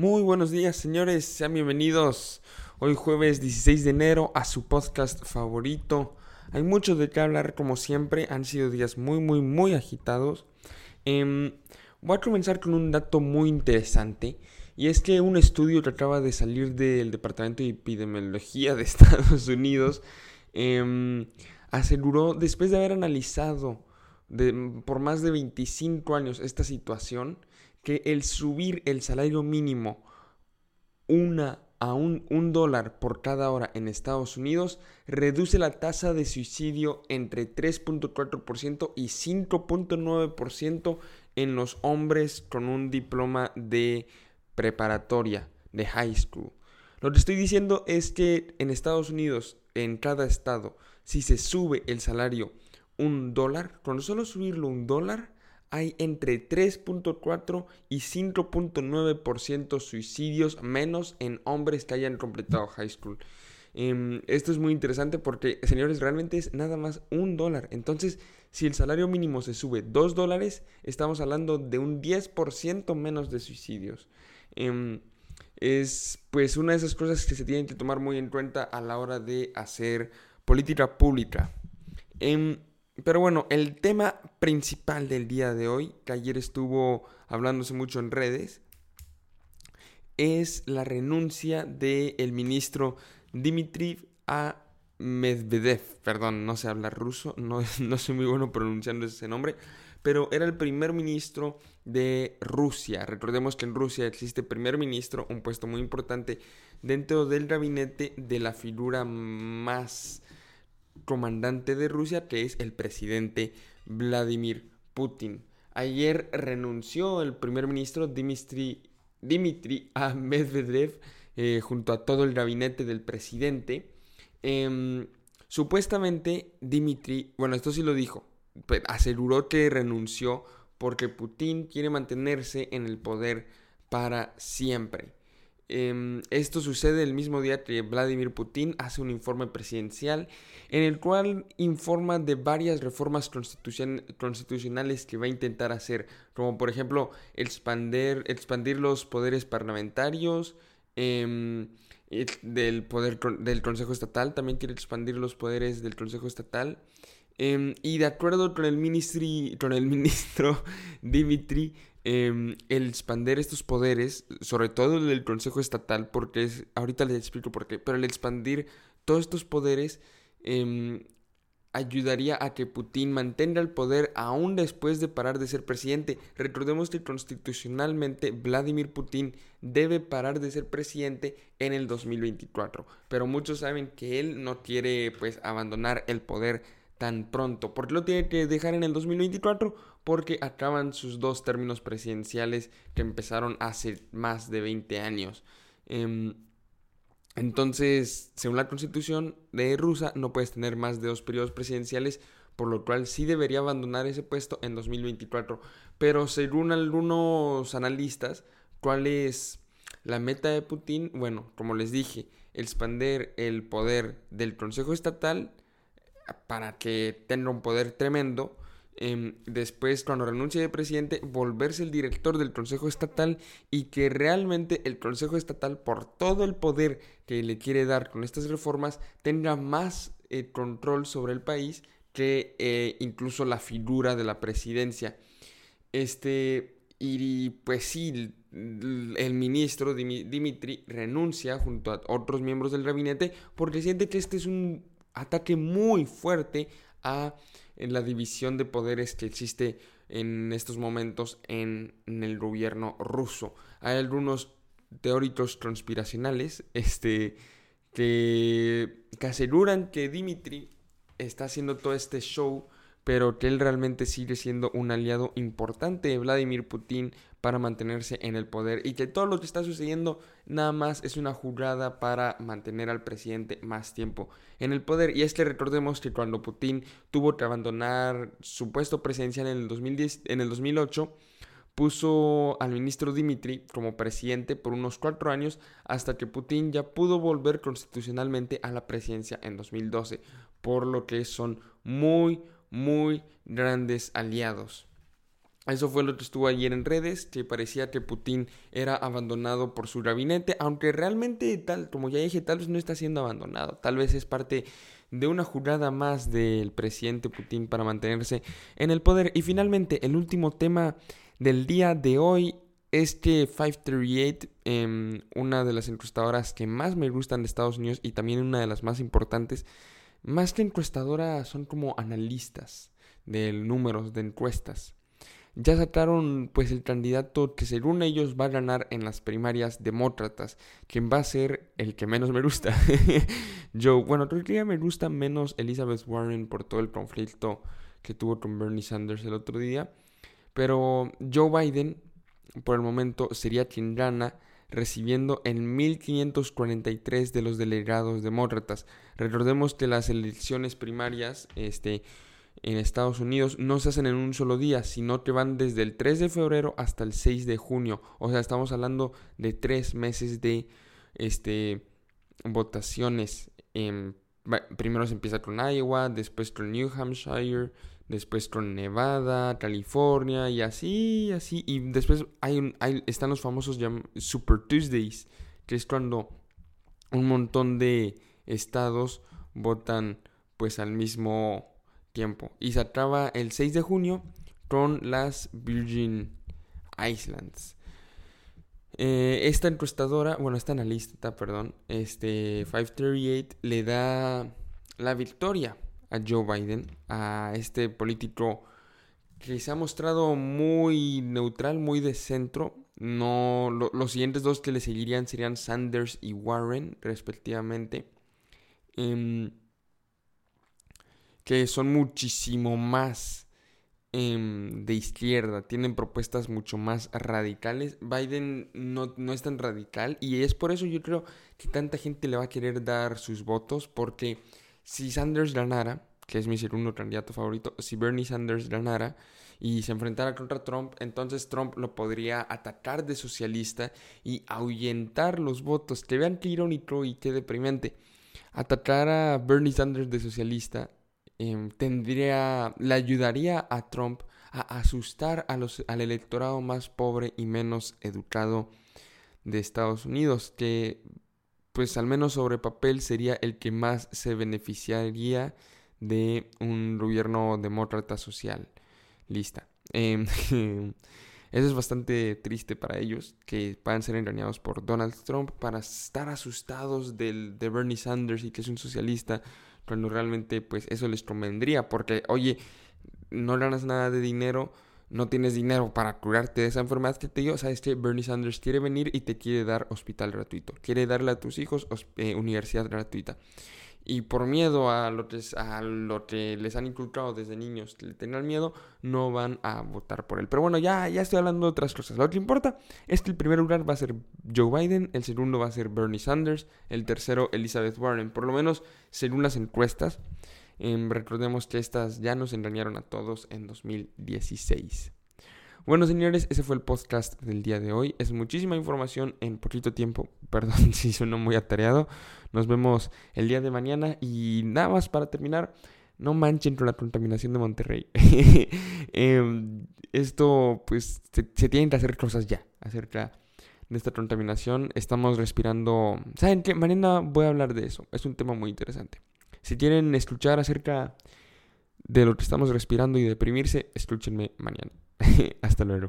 Muy buenos días, señores. Sean bienvenidos hoy jueves 16 de enero a su podcast favorito. Hay mucho de qué hablar, como siempre. Han sido días muy, muy, muy agitados. Em, voy a comenzar con un dato muy interesante. Y es que un estudio que acaba de salir del Departamento de Epidemiología de Estados Unidos em, aseguró, después de haber analizado por más de 25 años esta situación, que el subir el salario mínimo una a un, un, dólar por cada hora en Estados Unidos reduce la tasa de suicidio entre 3.4% y 5.9% en los hombres con un diploma de preparatoria, de high school. Lo que estoy diciendo es que en Estados Unidos, en cada estado, si se sube el salario un dólar, con solo subirlo un dólar, hay entre 3.4 y 5.9% suicidios menos en hombres que hayan completado high school. Em, esto es muy interesante porque, señores, realmente es nada más un dólar. Entonces, si el salario mínimo se sube 2 dólares, estamos hablando de un 10% menos de suicidios. Em, es pues una de esas cosas que se tienen que tomar muy en cuenta a la hora de hacer política pública. Em, pero bueno, el tema principal del día de hoy, que ayer estuvo hablándose mucho en redes, es la renuncia del ministro Dmitry a Medvedev. Perdón, no sé hablar ruso, no, no soy muy bueno pronunciando ese nombre, pero era el primer ministro de Rusia. Recordemos que en Rusia existe primer ministro, un puesto muy importante dentro del gabinete de la figura más comandante de Rusia, que es el presidente Vladimir Putin. Ayer renunció el primer ministro Dmitry, Dmitry a Medvedev eh, junto a todo el gabinete del presidente. Em, supuestamente Dmitry, bueno, esto sí lo dijo, aseguró que renunció porque Putin quiere mantenerse en el poder para siempre. Em, esto sucede el mismo día que Vladimir Putin hace un informe presidencial en el cual informa de varias reformas constitucionales que va a intentar hacer, como por ejemplo expandir, los poderes parlamentarios em, del poder del Consejo Estatal, también quiere expandir los poderes del Consejo Estatal. Em, y de acuerdo con el, con el ministro Dimitri, Em, el expander estos poderes, sobre todo el del Consejo Estatal, porque es, ahorita les explico por qué, pero el expandir todos estos poderes em, ayudaría a que Putin mantenga el poder aún después de parar de ser presidente. Recordemos que constitucionalmente Vladimir Putin debe parar de ser presidente en el 2024, pero muchos saben que él no quiere pues abandonar el poder tan pronto. ¿Por qué lo tiene que dejar en el 2024? Porque acaban sus dos términos presidenciales que empezaron hace más de 20 años. Em, entonces, según la constitución de Rusia, no puedes tener más de dos periodos presidenciales, por lo cual sí debería abandonar ese puesto en 2024. Pero según algunos analistas, ¿cuál es la meta de Putin? Bueno, como les dije, expander el poder del Consejo Estatal para que tenga un poder tremendo. Em, después, cuando renuncie de presidente, volverse el director del Consejo Estatal y que realmente el Consejo Estatal, por todo el poder que le quiere dar con estas reformas, tenga más eh, control sobre el país que eh, incluso la figura de la presidencia. Este, y pues sí, el ministro Dimitri renuncia junto a otros miembros del gabinete porque siente que este es un ataque muy fuerte a la división de poderes que existe en estos momentos en, el gobierno ruso. Hay algunos teóricos conspiracionales este, que, que aseguran que Dimitri está haciendo todo este show pero que él realmente sigue siendo un aliado importante de Vladimir Putin para mantenerse en el poder y que todo lo que está sucediendo nada más es una jugada para mantener al presidente más tiempo en el poder. Y es que recordemos que cuando Putin tuvo que abandonar su puesto presidencial en el, 2010, en el 2008, puso al ministro Dmitry como presidente por unos cuatro años hasta que Putin ya pudo volver constitucionalmente a la presidencia en 2012, por lo que son muy, muy grandes aliados. Eso fue lo que estuvo ayer en redes, que parecía que Putin era abandonado por su gabinete, aunque realmente, tal como ya dije, tal vez no está siendo abandonado, tal vez es parte de una jugada más del presidente Putin para mantenerse en el poder. Y finalmente, el último tema del día de hoy es que 538, em, una de las encuestadoras que más me gustan de Estados Unidos y también una de las más importantes, más que encuestadora son como analistas de números de encuestas. Ya sacaron pues el candidato que según ellos va a ganar en las primarias demócratas, quien va a ser el que menos me gusta. Yo, bueno, creo que me gusta menos Elizabeth Warren por todo el conflicto que tuvo con Bernie Sanders el otro día. Pero Joe Biden, por el momento, sería quien gana recibiendo en 1543 de los delegados demócratas. Recordemos que las elecciones primarias este, en Estados Unidos no se hacen en un solo día, sino que van desde el 3 de febrero hasta el 6 de junio. O sea, estamos hablando de tres meses de este, votaciones. primero se empieza con Iowa, después con New Hampshire, después con Nevada, California y así, así. Y después hay, hay están los famosos Super Tuesdays, que es cuando un montón de estados votan pues al mismo Y se acaba el 6 de junio con las Virgin Islands. Eh, esta encuestadora, bueno, esta analista, perdón, este 538 le da la victoria a Joe Biden, a este político que se ha mostrado muy neutral, muy de centro. No, los siguientes dos que le seguirían serían Sanders y Warren, respectivamente. Em, que son muchísimo más em, de izquierda, tienen propuestas mucho más radicales. Biden no, no, es tan radical y es por eso yo creo que tanta gente le va a querer dar sus votos porque si Sanders ganara, que es mi segundo candidato favorito, si Bernie Sanders ganara y se enfrentara contra Trump, entonces Trump lo podría atacar de socialista y ahuyentar los votos. Que vean qué irónico y qué deprimente. Atacar a Bernie Sanders de socialista Em, tendría, le ayudaría a Trump a asustar a los, al electorado más pobre y menos educado de Estados Unidos, que pues al menos sobre papel sería el que más se beneficiaría de un gobierno demócrata social. Lista. Em, eso es bastante triste para ellos, que puedan ser engañados por Donald Trump para estar asustados del, de Bernie Sanders y que es un socialista cuando realmente pues eso les convendría, porque oye, no ganas nada de dinero, no tienes dinero para curarte de esa enfermedad que te dio, sabes que Bernie Sanders quiere venir y te quiere dar hospital gratuito, quiere darle a tus hijos eh, universidad gratuita y por miedo a lo, que, a lo que les han inculcado desde niños, que le tengan miedo, no van a votar por él. Pero bueno, ya, ya estoy hablando de otras cosas. Lo que importa es que el primer lugar va a ser Joe Biden, el segundo va a ser Bernie Sanders, el tercero Elizabeth Warren, por lo menos según las encuestas. Em, recordemos que estas ya nos engañaron a todos en 2016. Bueno, señores, ese fue el podcast del día de hoy. Es muchísima información en poquito tiempo. Perdón si sueno muy atareado. Nos vemos el día de mañana. Y nada más para terminar, no manchen con la contaminación de Monterrey. Em, esto, pues, se, tienen que hacer cosas ya acerca de esta contaminación. Estamos respirando. ¿Saben qué? Mañana voy a hablar de eso. Es un tema muy interesante. Si quieren escuchar acerca de lo que estamos respirando y deprimirse, escúchenme mañana. Hasta luego.